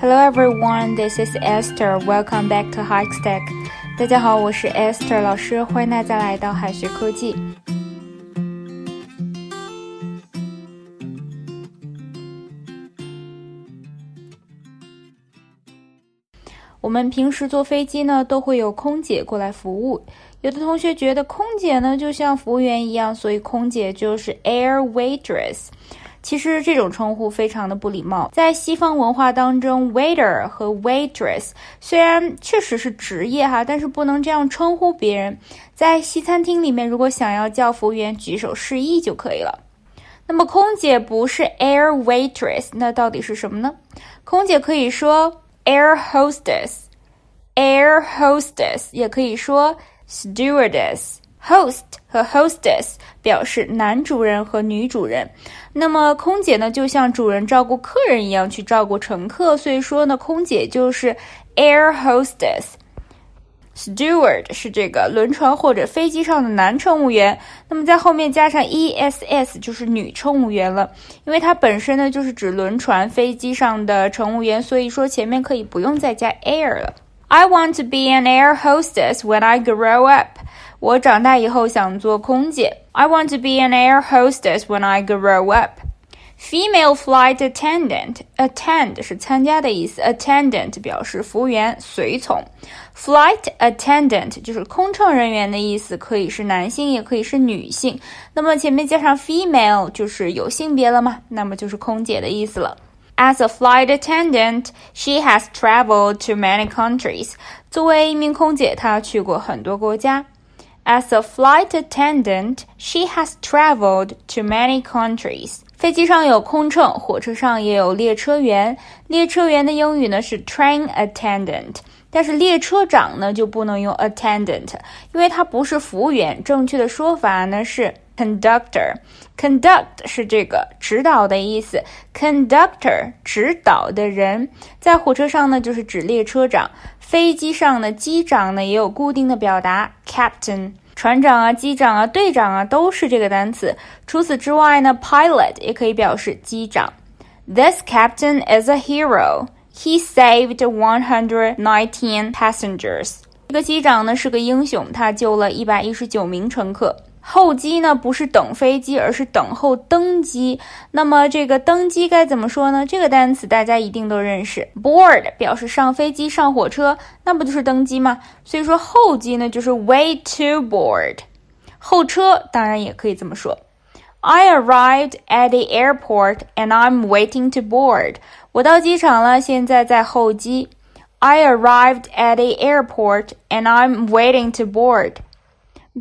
Hello everyone, this is Esther. Welcome back to Hike Stack. 大家好，我是 Esther 老师，欢迎大家来到海学科技。我们平时坐飞机呢，都会有空姐过来服务。有的同学觉得空姐呢就像服务员一样，所以空姐就是 air waitress。其实这种称呼非常的不礼貌。在西方文化当中，waiter 和 waitress 虽然确实是职业哈，但是不能这样称呼别人。在西餐厅里面，如果想要叫服务员举手示意就可以了。那么空姐不是 air waitress，那到底是什么呢？空姐可以说 air hostess，air hostess 也可以说 stewardess。Host 和 hostess 表示男主人和女主人，那么空姐呢，就像主人照顾客人一样去照顾乘客，所以说呢，空姐就是 air hostess。Steward 是这个轮船或者飞机上的男乘务员，那么在后面加上 ess 就是女乘务员了，因为它本身呢就是指轮船、飞机上的乘务员，所以说前面可以不用再加 air 了。I want to be an air hostess when I grow up. 我长大以后想做空姐。I want to be an air hostess when I grow up. Female flight attendant. Attend 是参加的意思，attendant 表示服务员、随从。Flight attendant 就是空乘人员的意思，可以是男性，也可以是女性。那么前面加上 female 就是有性别了嘛？那么就是空姐的意思了。As a flight attendant, she has traveled to many countries. 作为一名空姐，她去过很多国家。As a flight attendant, she has traveled to many countries. 飞机上有空乘，火车上也有列车员。列车员的英语呢是 train attendant，但是列车长呢就不能用 attendant，因为它不是服务员。正确的说法呢是。Conductor，conduct 是这个指导的意思。Conductor 指导的人，在火车上呢就是指列车长。飞机上的机长呢也有固定的表达，Captain。船长啊、机长啊、队长啊都是这个单词。除此之外呢，Pilot 也可以表示机长。This captain is a hero. He saved one hundred nineteen passengers. 这个机长呢是个英雄，他救了一百一十九名乘客。候机呢不是等飞机，而是等候登机。那么这个登机该怎么说呢？这个单词大家一定都认识，board 表示上飞机、上火车，那不就是登机吗？所以说候机呢就是 wait to board。候车当然也可以这么说，I arrived at the airport and I'm waiting to board。我到机场了，现在在候机。I arrived at the airport and I'm waiting to board。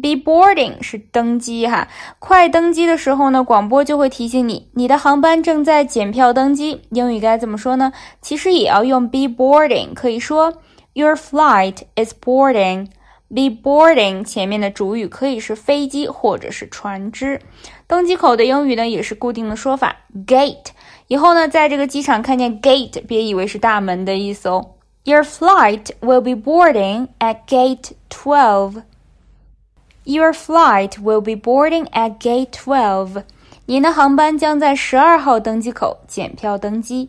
Be boarding 是登机哈，快登机的时候呢，广播就会提醒你，你的航班正在检票登机。英语该怎么说呢？其实也要用 be boarding，可以说 Your flight is boarding。Be boarding 前面的主语可以是飞机或者是船只。登机口的英语呢也是固定的说法 gate。以后呢，在这个机场看见 gate，别以为是大门的意思哦。Your flight will be boarding at gate twelve。Your flight will be boarding at gate twelve。您的航班将在十二号登机口检票登机。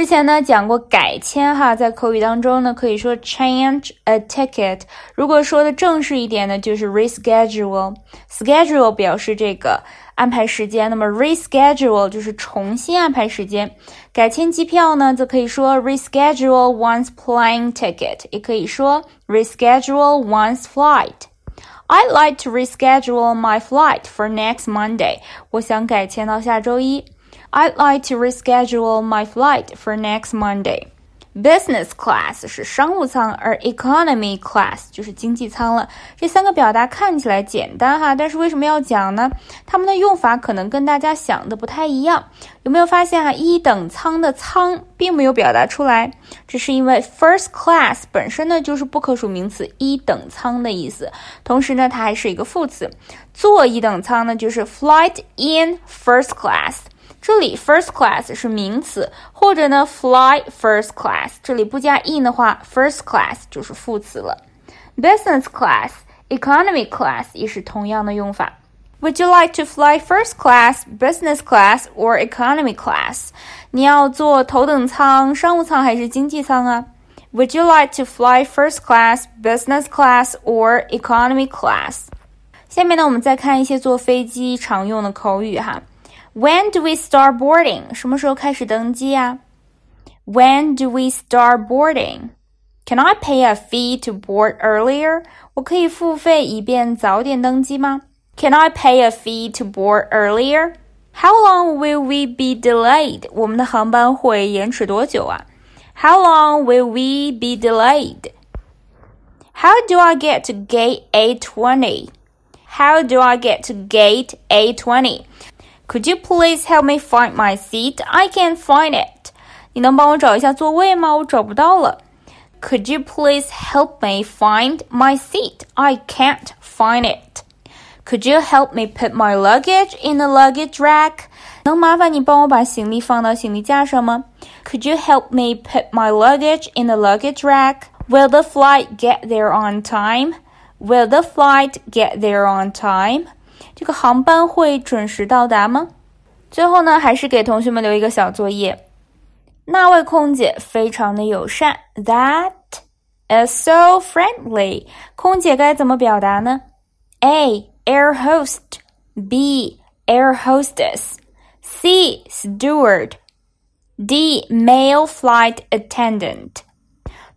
之前呢讲过改签哈，在口语当中呢可以说 change a ticket。如果说的正式一点呢，就是 reschedule。schedule 表示这个。安排时间，那么 reschedule 就是重新安排时间。改签机票呢，则可以说 reschedule one's plane ticket，也可以说 reschedule one's flight。I'd like to reschedule my flight for next Monday。我想改签到下周一。I'd like to reschedule my flight for next Monday。Business class 是商务舱，而 Economy class 就是经济舱了。这三个表达看起来简单哈，但是为什么要讲呢？它们的用法可能跟大家想的不太一样。有没有发现哈，一等舱的舱并没有表达出来？这是因为 First class 本身呢就是不可数名词，一等舱的意思。同时呢，它还是一个副词，坐一等舱呢就是 Flight in first class。这里 first class 是名词，或者呢 fly first class，这里不加 in 的话，first class 就是副词了。business class、economy class 也是同样的用法。 Would you like to fly first class, business class, or economy class? 你要坐头等舱、商务舱还是经济舱啊？Would you like to fly first class, business class, or economy class? 下面呢，我们再看一些坐飞机常用的口语哈。 When do we start boarding？什么时候开始登机呀？When do we start boarding? Can I pay a fee to board earlier？我可以付费以便早点登机吗？can I pay a fee to board earlier? How long will we be delayed? 我们的航班会延迟多久啊？How long will we be delayed? How do I get to gate A20? How do I get to gate A20? Could you please help me find my seat? I can't find it. 你能帮我找一下座位吗？我找不到了。Could you please help me find my seat? I can't find it. Could you help me put my luggage in the luggage rack? 能麻烦你帮我把行李放到行李架上吗？Could you help me put my luggage in the luggage rack? Will the flight get there on time? Will the flight get there on time? 这个航班会准时到达吗？最后呢，还是给同学们留一个小作业。那位空姐非常的友善，That is so friendly。空姐该怎么表达呢？A air host, B air hostess, C steward, D male flight attendant。